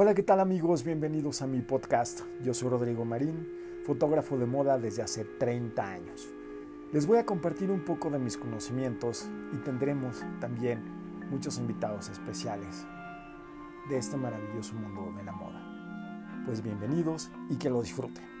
Hola, ¿qué tal amigos? Bienvenidos a mi podcast. Yo soy Rodrigo Marín, fotógrafo de moda desde hace 30 años. Les voy a compartir un poco de mis conocimientos y tendremos también muchos invitados especiales de este maravilloso mundo de la moda. Pues bienvenidos y que lo disfruten.